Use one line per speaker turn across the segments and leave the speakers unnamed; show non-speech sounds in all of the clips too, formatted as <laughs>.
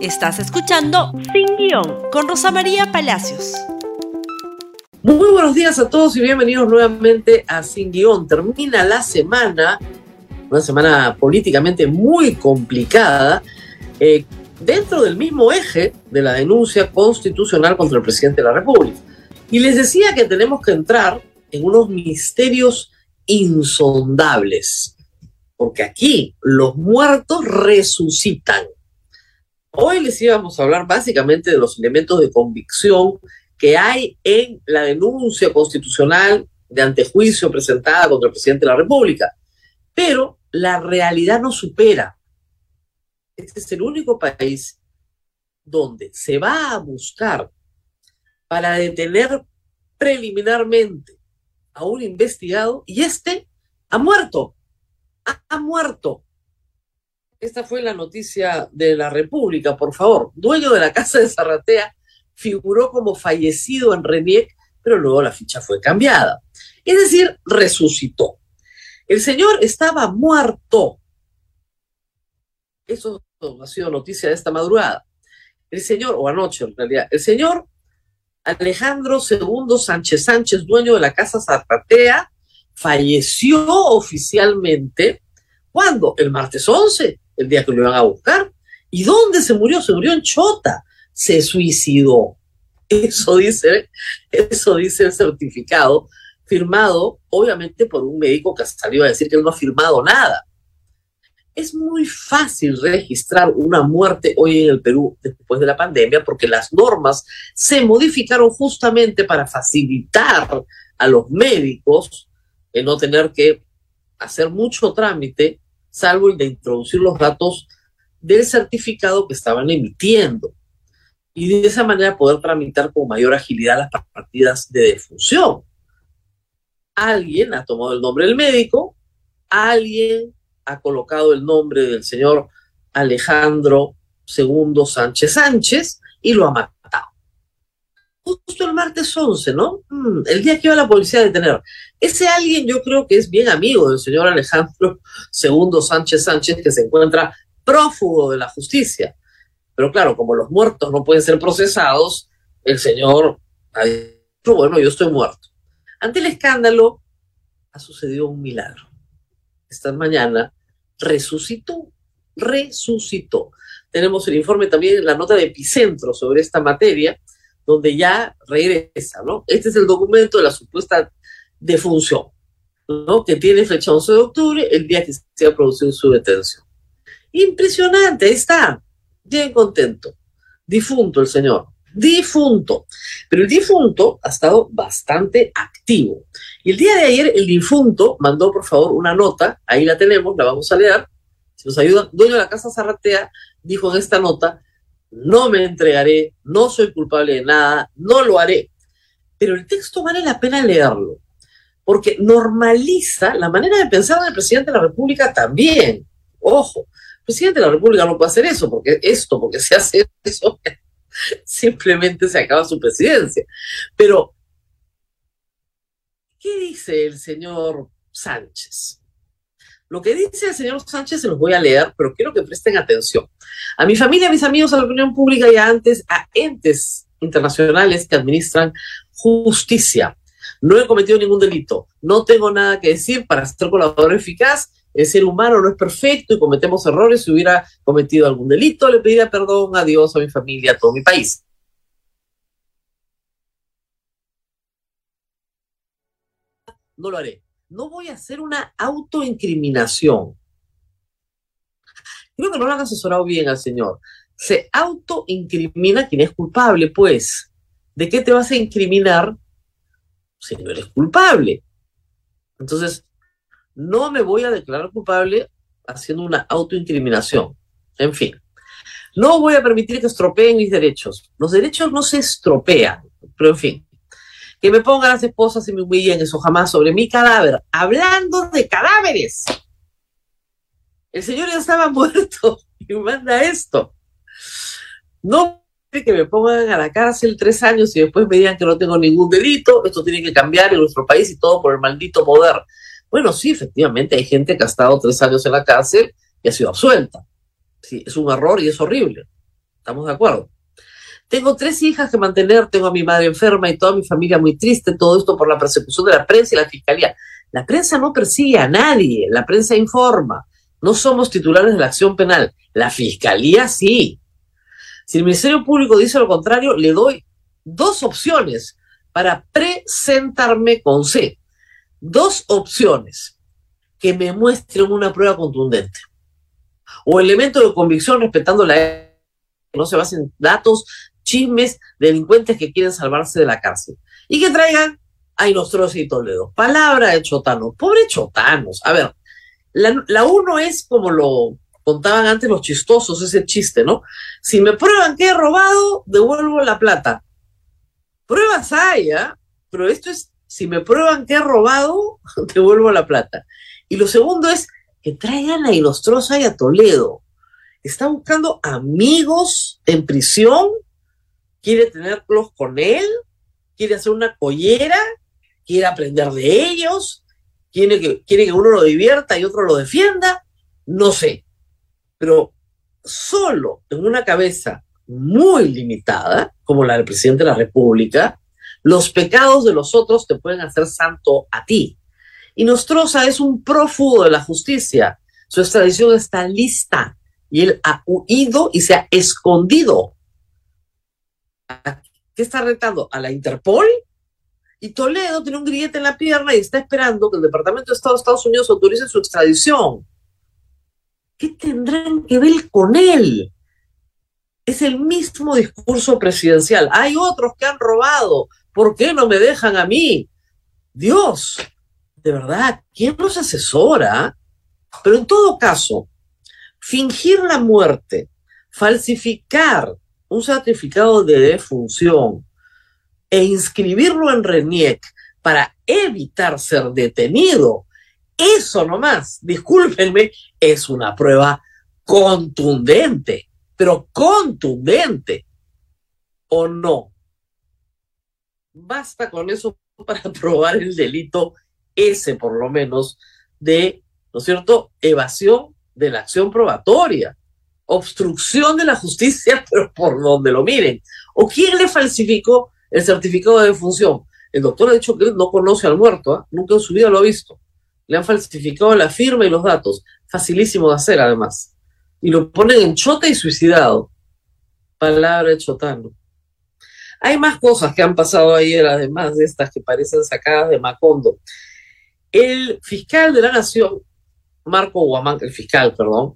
Estás escuchando Sin Guión con Rosa María Palacios.
Muy buenos días a todos y bienvenidos nuevamente a Sin Guión. Termina la semana, una semana políticamente muy complicada, eh, dentro del mismo eje de la denuncia constitucional contra el presidente de la República. Y les decía que tenemos que entrar en unos misterios insondables, porque aquí los muertos resucitan. Hoy les íbamos a hablar básicamente de los elementos de convicción que hay en la denuncia constitucional de antejuicio presentada contra el presidente de la República. Pero la realidad no supera. Este es el único país donde se va a buscar para detener preliminarmente a un investigado y este ha muerto. Ha, muerto. Esta fue la noticia de la República, por favor. Dueño de la casa de Zarratea figuró como fallecido en Reniec, pero luego la ficha fue cambiada. Es decir, resucitó. El señor estaba muerto. Eso ha sido noticia de esta madrugada. El señor, o anoche en realidad, el señor Alejandro II Sánchez Sánchez, dueño de la casa Zarratea, falleció oficialmente. ¿Cuándo? El martes 11, el día que lo iban a buscar. ¿Y dónde se murió? Se murió en Chota. Se suicidó. Eso dice, eso dice el certificado, firmado obviamente por un médico que salió a decir que él no ha firmado nada. Es muy fácil registrar una muerte hoy en el Perú después de la pandemia porque las normas se modificaron justamente para facilitar a los médicos el no tener que hacer mucho trámite, salvo el de introducir los datos del certificado que estaban emitiendo. Y de esa manera poder tramitar con mayor agilidad las partidas de defunción. Alguien ha tomado el nombre del médico, alguien ha colocado el nombre del señor Alejandro II Sánchez Sánchez y lo ha matado. Justo el martes 11, ¿no? Mm, el día que iba la policía a detener. Ese alguien yo creo que es bien amigo del señor Alejandro <laughs> II Sánchez Sánchez, que se encuentra prófugo de la justicia. Pero claro, como los muertos no pueden ser procesados, el señor ha dicho, bueno, yo estoy muerto. Ante el escándalo, ha sucedido un milagro. Esta mañana resucitó, resucitó. Tenemos el informe también, la nota de epicentro sobre esta materia, donde ya regresa, ¿no? Este es el documento de la supuesta defunción, ¿no? Que tiene fecha 11 de octubre, el día que se ha producido su detención. Impresionante, ahí está, bien contento. Difunto el señor, difunto. Pero el difunto ha estado bastante activo. Y el día de ayer el difunto mandó, por favor, una nota, ahí la tenemos, la vamos a leer. Si nos ayuda, dueño de la casa Zarratea dijo en esta nota, no me entregaré, no soy culpable de nada, no lo haré. Pero el texto vale la pena leerlo, porque normaliza la manera de pensar del presidente de la República también. Ojo, el presidente de la República no puede hacer eso, porque esto, porque se hace eso, <laughs> simplemente se acaba su presidencia. Pero, ¿qué dice el señor Sánchez? Lo que dice el señor Sánchez se los voy a leer, pero quiero que presten atención. A mi familia, a mis amigos, a la opinión pública y a antes, a entes internacionales que administran justicia. No he cometido ningún delito. No tengo nada que decir para ser colaborador eficaz el ser humano no es perfecto y cometemos errores. Si hubiera cometido algún delito, le pediría perdón a Dios, a mi familia, a todo mi país. No lo haré. No voy a hacer una autoincriminación. Creo que no lo han asesorado bien al Señor. Se autoincrimina quien es culpable, pues. ¿De qué te vas a incriminar si no eres culpable? Entonces, no me voy a declarar culpable haciendo una autoincriminación. En fin, no voy a permitir que estropeen mis derechos. Los derechos no se estropean, pero en fin, que me pongan las esposas y me humillen, eso jamás sobre mi cadáver. Hablando de cadáveres. El señor ya estaba <laughs> muerto y manda esto. No que me pongan a la cárcel tres años y después me digan que no tengo ningún delito. Esto tiene que cambiar en nuestro país y todo por el maldito poder. Bueno, sí, efectivamente, hay gente que ha estado tres años en la cárcel y ha sido absuelta. Sí, es un error y es horrible. Estamos de acuerdo. Tengo tres hijas que mantener, tengo a mi madre enferma y toda mi familia muy triste, todo esto por la persecución de la prensa y la fiscalía. La prensa no persigue a nadie, la prensa informa. No somos titulares de la acción penal. La fiscalía sí. Si el Ministerio Público dice lo contrario, le doy dos opciones para presentarme con C. Dos opciones que me muestren una prueba contundente. O elemento de convicción respetando la no se basen datos, chismes, delincuentes que quieren salvarse de la cárcel. Y que traigan a Inostrosa y Toledo. Palabra de Chotano. Pobre Chotanos. A ver, la, uno es como lo contaban antes los chistosos, ese chiste, ¿no? Si me prueban que he robado, devuelvo la plata. Pruebas hay, ¿ah? Pero esto es, si me prueban que he robado, <laughs> devuelvo la plata. Y lo segundo es que traigan a Inostrosa y a Toledo. Está buscando amigos en prisión, quiere tenerlos con él, quiere hacer una collera, quiere aprender de ellos, quiere que, quiere que uno lo divierta y otro lo defienda, no sé. Pero solo en una cabeza muy limitada, como la del presidente de la República, los pecados de los otros te pueden hacer santo a ti. Y Nostroza es un prófugo de la justicia. Su extradición está lista y él ha huido y se ha escondido. ¿Qué está retando? ¿A la Interpol? Y Toledo tiene un grillete en la pierna y está esperando que el Departamento de Estado de Estados Unidos autorice su extradición. ¿Qué tendrán que ver con él? Es el mismo discurso presidencial. Hay otros que han robado. ¿Por qué no me dejan a mí? Dios, de verdad, ¿quién nos asesora? Pero en todo caso, fingir la muerte, falsificar un certificado de defunción e inscribirlo en RENIEC para evitar ser detenido, eso nomás, discúlpenme, es una prueba contundente, pero contundente, ¿o no? Basta con eso para <laughs> probar el delito ese, por lo menos, de, ¿no es cierto?, evasión de la acción probatoria, obstrucción de la justicia, <laughs> pero por donde lo miren. ¿O quién le falsificó el certificado de defunción? El doctor ha dicho que no conoce al muerto, ¿eh? nunca en su vida lo ha visto. Le han falsificado la firma y los datos. Facilísimo de hacer, además. Y lo ponen en chota y suicidado. Palabra de chotano. Hay más cosas que han pasado ayer, además de estas que parecen sacadas de Macondo. El fiscal de la Nación Marco Guamán, el fiscal, perdón,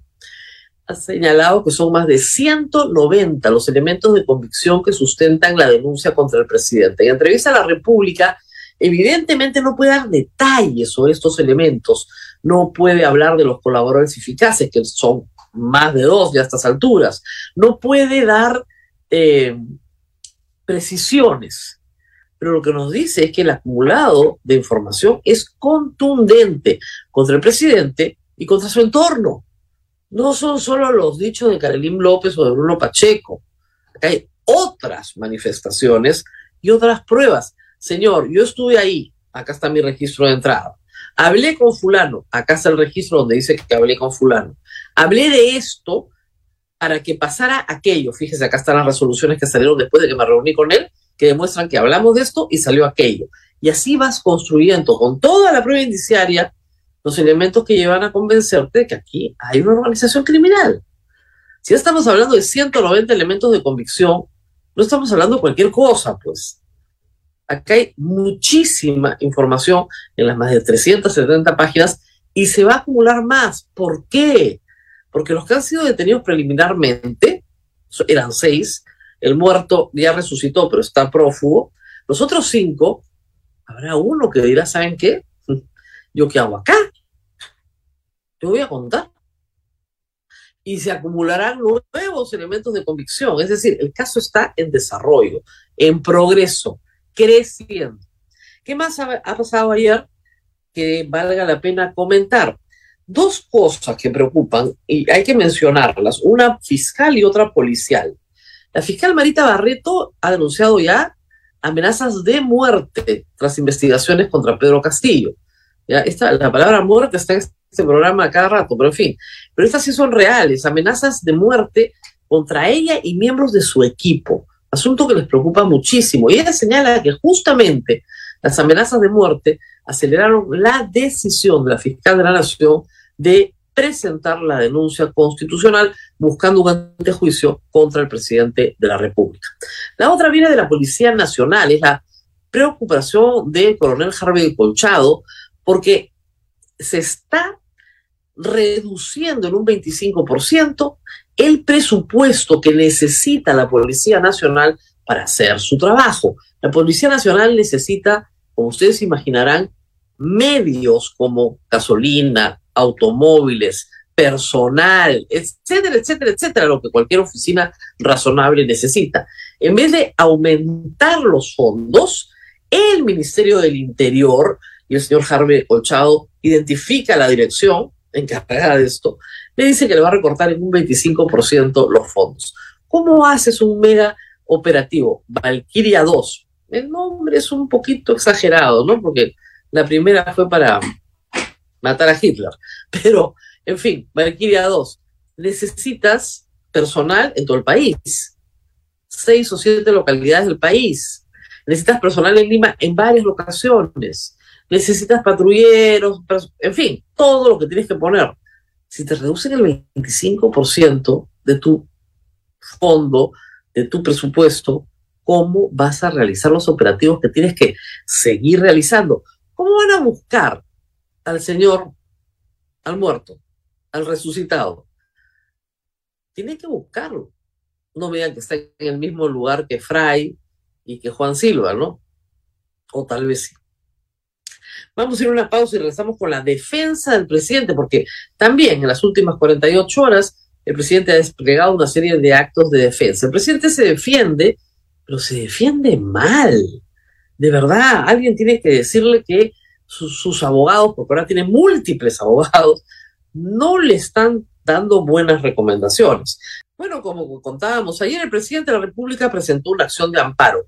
ha señalado que son más de 190 los elementos de convicción que sustentan la denuncia contra el presidente. En entrevista a la República, evidentemente no puede dar detalles sobre estos elementos, no puede hablar de los colaboradores eficaces, que son más de dos ya a estas alturas, no puede dar eh, precisiones pero lo que nos dice es que el acumulado de información es contundente contra el presidente y contra su entorno. No son solo los dichos de Carolín López o de Bruno Pacheco. Acá hay otras manifestaciones y otras pruebas. Señor, yo estuve ahí, acá está mi registro de entrada. Hablé con fulano, acá está el registro donde dice que hablé con fulano. Hablé de esto para que pasara aquello. Fíjese, acá están las resoluciones que salieron después de que me reuní con él, que demuestran que hablamos de esto y salió aquello. Y así vas construyendo con toda la prueba indiciaria los elementos que llevan a convencerte de que aquí hay una organización criminal. Si estamos hablando de 190 elementos de convicción, no estamos hablando de cualquier cosa, pues. Acá hay muchísima información en las más de 370 páginas y se va a acumular más. ¿Por qué? Porque los que han sido detenidos preliminarmente, eran seis, el muerto ya resucitó, pero está prófugo. Los otros cinco, habrá uno que dirá, ¿saben qué? ¿Yo qué hago acá? Te voy a contar. Y se acumularán nuevos elementos de convicción. Es decir, el caso está en desarrollo, en progreso, creciendo. ¿Qué más ha, pasado ayer que valga la pena comentar? Dos cosas que preocupan y hay que mencionarlas, una fiscal y otra policial. La fiscal Marita Barreto ha denunciado ya amenazas de muerte tras investigaciones contra Pedro Castillo. La palabra muerte está en este programa cada rato, pero en fin. Pero estas sí son reales, amenazas de muerte contra ella y miembros de su equipo, asunto que les preocupa muchísimo. Y ella señala que justamente las amenazas de muerte aceleraron la decisión de la fiscal de la Nación de presentar la denuncia constitucional buscando un antejuicio contra el presidente de la República. La otra viene de la Policía Nacional, es la preocupación del coronel Harvey Colchado, porque se está reduciendo en un 25% el presupuesto que necesita la Policía Nacional para hacer su trabajo. La Policía Nacional necesita, como ustedes imaginarán, medios como gasolina, automóviles, personal, etcétera, etcétera, etcétera, lo que cualquier oficina razonable necesita. En vez de aumentar los fondos, el Ministerio del Interior y el señor Harvey Colchado identifica la dirección encargada de esto, le dice que le va a recortar en un 25% los fondos. ¿Cómo haces un mega operativo? Valkyria 2. El nombre es un poquito exagerado, ¿no? Porque la primera fue para matar a Hitler. <laughs> Pero, en fin, Valkyria 2. Necesitas personal en todo el país. Seis o siete localidades del país. Necesitas personal en Lima en varias locaciones. Necesitas patrulleros, en fin, todo lo que tienes que poner. Si te reducen el 25% de tu fondo, de tu presupuesto, ¿cómo vas a realizar los operativos que tienes que seguir realizando? ¿Cómo van a buscar al Señor, al muerto, al resucitado? Tienen que buscarlo. No vean que está en el mismo lugar que Fray y que Juan Silva, ¿no? O tal vez sí. Vamos a ir a una pausa y regresamos con la defensa del presidente, porque también en las últimas 48 horas el presidente ha desplegado una serie de actos de defensa. El presidente se defiende, pero se defiende mal de verdad, alguien tiene que decirle que sus, abogados, porque ahora tiene múltiples <laughs> abogados, no le están dando buenas recomendaciones. Bueno, como contábamos ayer, el presidente de la República presentó una acción de amparo.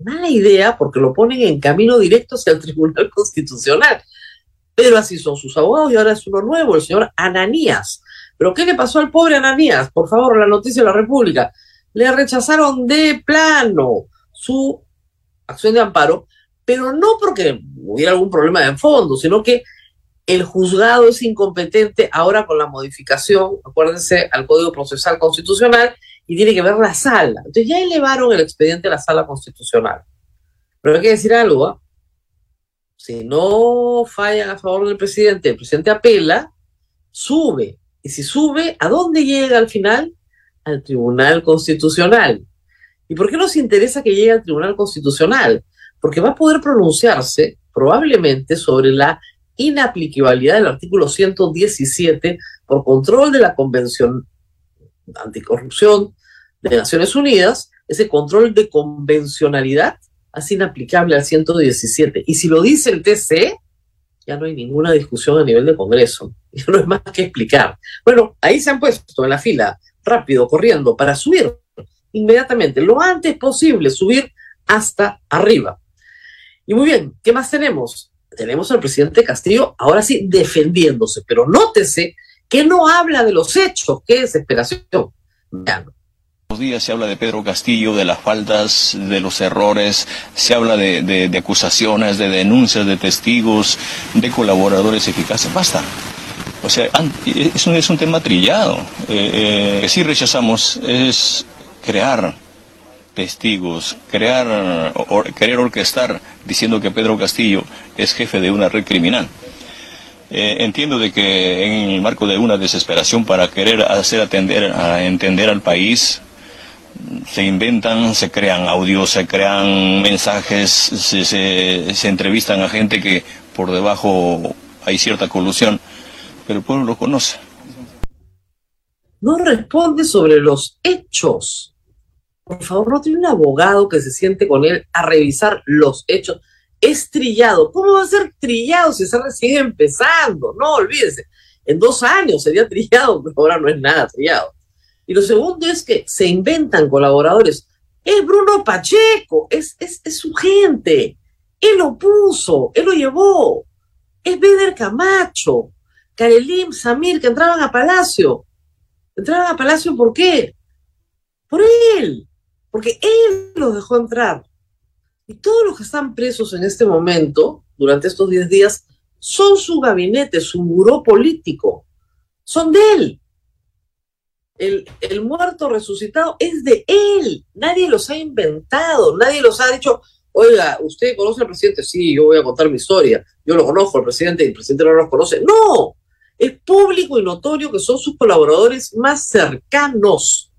Mala idea porque lo ponen en camino directo hacia el <laughs> Tribunal Constitucional. Pero así son sus abogados y ahora es uno nuevo, el señor Ananías. ¿Pero qué le pasó al pobre Ananías? Por favor, la noticia de la República. Le rechazaron de plano su acción de amparo, pero no porque hubiera algún problema de fondo, sino que el juzgado es incompetente ahora con la modificación, acuérdense, al Código Procesal Constitucional y tiene que ver la sala. Entonces ya elevaron el expediente a la sala constitucional. Pero hay que decir algo, ¿ah? si no fallan a favor del presidente, el presidente apela, sube. Y si sube, ¿a dónde llega al final? Al Tribunal Constitucional. ¿Y por qué nos interesa que llegue al Tribunal Constitucional? Porque va a poder pronunciarse probablemente sobre la inaplicabilidad del artículo 117 por control de la Convención Anticorrupción de Naciones Unidas, ese control de convencionalidad es inaplicable al 117. Y si lo dice el TC, ya no hay ninguna discusión a nivel de Congreso. <laughs> Ya no es más que explicar. Bueno, ahí se han puesto en la fila, rápido, corriendo, para subir inmediatamente, lo antes posible, subir hasta arriba. Y muy bien, ¿qué más tenemos? Tenemos al presidente Castillo ahora sí defendiéndose, pero nótese que no habla de los hechos, qué desesperación. Vean.
Días se habla de Pedro Castillo, de las faltas, de los errores, se habla de, acusaciones, de denuncias, de testigos, de colaboradores eficaces. Basta. O sea, eso es un tema trillado. Eh, eh, rechazamos es crear testigos, crear, o, querer orquestar diciendo que Pedro Castillo es jefe de una red criminal. Eh, entiendo de que en el marco de una desesperación para querer hacer atender, a entender al país, se inventan, se crean audios, se crean mensajes, se, se entrevistan a gente que por debajo hay cierta colusión, pero el pueblo lo conoce.
No responde sobre los hechos por favor, no tiene un abogado que se siente con él a revisar los hechos. Es trillado. ¿Cómo va a ser trillado si está recién empezando? No, olvídese. En dos años sería <laughs> trillado, pero ahora no es nada trillado. Y lo segundo es que se inventan colaboradores. Es Bruno Pacheco, es, es, su gente. Él lo puso, él lo llevó. Es Beder Camacho, Karelim, Samir, que entraban a Palacio. Entraban a Palacio, ¿por qué? Por él, porque él los dejó entrar. Y todos los que están presos en este momento, durante estos 10 días, son su gabinete, su buró político. Son de él. El, muerto resucitado es de él. Nadie los ha inventado, nadie los ha dicho, oiga, ¿usted conoce al presidente? Sí, yo voy a contar mi historia. Yo lo conozco al presidente y el presidente no los conoce. No, es público y notorio que son sus colaboradores más cercanos.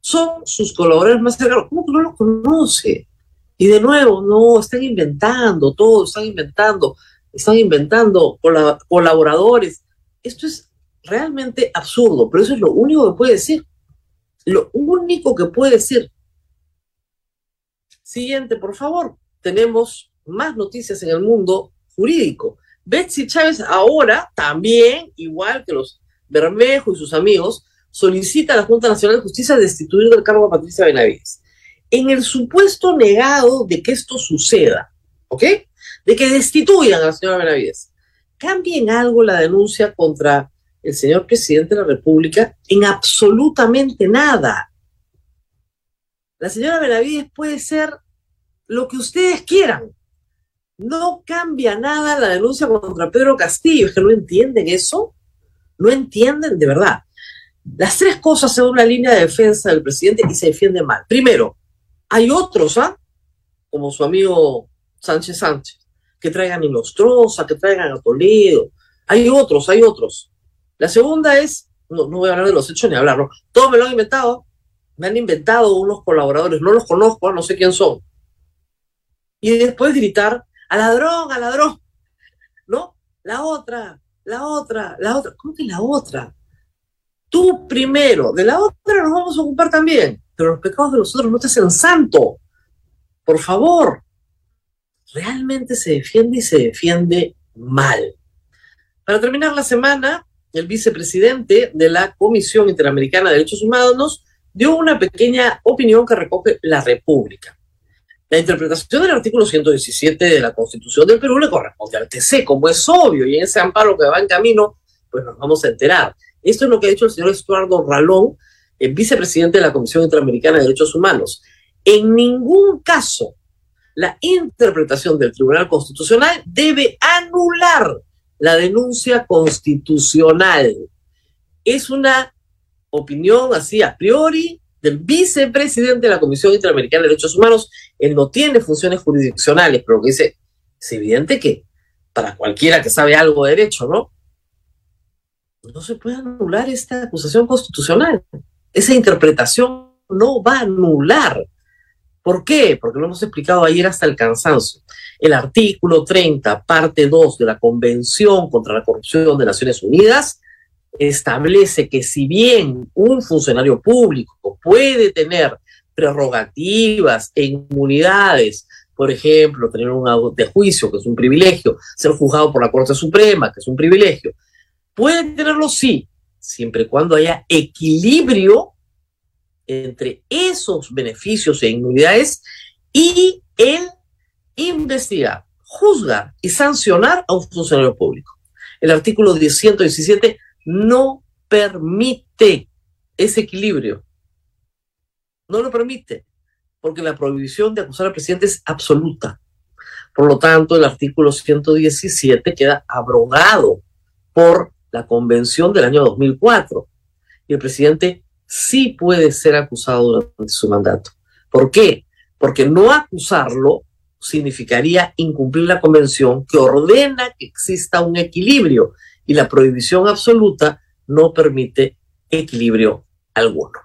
Son sus colaboradores más cercanos. ¿Cómo que no los conoce? Y de nuevo, no, están inventando todo, están inventando, están inventando colaboradores. Esto es realmente absurdo, pero eso es lo único que puede decir. Lo único que puede decir. Siguiente, por favor. Tenemos más noticias en el mundo jurídico. Betsy Chávez ahora también, igual que los Bermejo y sus amigos, solicita a la Junta Nacional de Justicia destituir del cargo a Patricia Benavides. En el supuesto negado de que esto suceda, ¿ok? De que destituyan a la señora Benavides. ¿Cambien algo la denuncia contra el señor presidente de la República? En absolutamente nada. La señora Benavides puede ser lo que ustedes quieran no cambia nada la denuncia contra Pedro Castillo. Es que no entienden eso. No entienden de verdad. Las tres cosas son una línea de defensa del presidente y se defiende mal. Primero, hay otros, ¿ah? Como su amigo Sánchez Sánchez, que traigan a Inostroza, que traigan a Toledo. Hay otros, hay otros. La segunda es, no, no voy a hablar de los hechos ni hablarlo. Todo me lo han inventado. Me han inventado unos colaboradores, no los conozco, no sé quién son. Y después gritar al ladrón, al ladrón. ¿No? La otra, la otra, la otra. ¿Cómo que la otra? Tú primero, de la otra nos vamos a ocupar también, pero los pecados de los otros no te hacen santo. Por favor. Realmente se defiende y se defiende mal. Para terminar la semana, el vicepresidente de la Comisión Interamericana de Derechos Humanos dio una pequeña opinión que recoge la República. La interpretación del artículo 117 de la Constitución del Perú le corresponde al TC, como es obvio, y en ese amparo que va en camino, pues nos vamos a enterar. Esto es lo que ha dicho el señor Estuardo Ralón, el vicepresidente de la Comisión Interamericana de Derechos Humanos. En ningún caso la interpretación del Tribunal Constitucional debe anular la denuncia constitucional. Es una opinión así a priori del vicepresidente de la Comisión Interamericana de Derechos Humanos. Él no tiene funciones jurisdiccionales, pero que dice, es evidente que para cualquiera que sabe algo de derecho, ¿no? No se puede anular esta acusación constitucional. Esa interpretación no va a anular. ¿Por qué? Porque lo hemos explicado ayer hasta el cansancio. El artículo 30, parte 2 de la Convención contra la Corrupción de Naciones Unidas establece que si bien un funcionario público puede tener prerrogativas e inmunidades, por ejemplo, tener un de juicio, que es un privilegio, ser juzgado por la Corte Suprema, que es un privilegio, puede tenerlo sí, siempre y cuando haya equilibrio entre esos beneficios e inmunidades y el investigar, juzgar y sancionar a un funcionario público. El artículo 117 no permite ese equilibrio. No lo permite, porque la prohibición de acusar al presidente es absoluta. Por lo tanto, el artículo 117 queda abrogado por la convención del año 2004. Y el presidente sí puede ser acusado durante su mandato. ¿Por qué? Porque no acusarlo significaría incumplir la convención que ordena que exista un equilibrio y la prohibición absoluta no permite equilibrio alguno.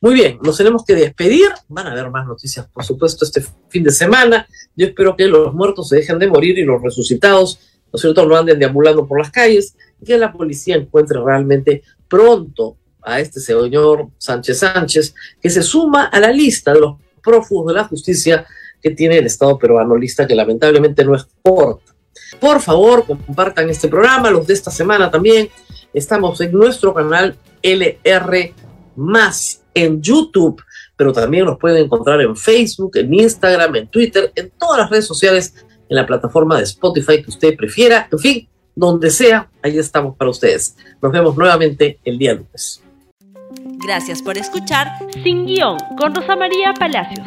Muy bien, nos tenemos que despedir. Van a haber más noticias, por supuesto, este fin de semana. Yo espero que los muertos se dejen de morir y los resucitados, ¿no es cierto?, no anden deambulando por las calles y que la policía encuentre realmente pronto a este señor Sánchez Sánchez, que se suma a la lista de los prófugos de la justicia que tiene el Estado peruano, lista que lamentablemente no es corta. Por favor, compartan este programa, los de esta semana también. Estamos en nuestro canal LR más en YouTube, pero también nos pueden encontrar en Facebook, en Instagram, en Twitter, en todas las redes sociales, en la plataforma de Spotify que usted prefiera. En fin, donde sea, ahí estamos para ustedes. Nos vemos nuevamente el día lunes.
Gracias por escuchar Sin Guión con Rosa María Palacios.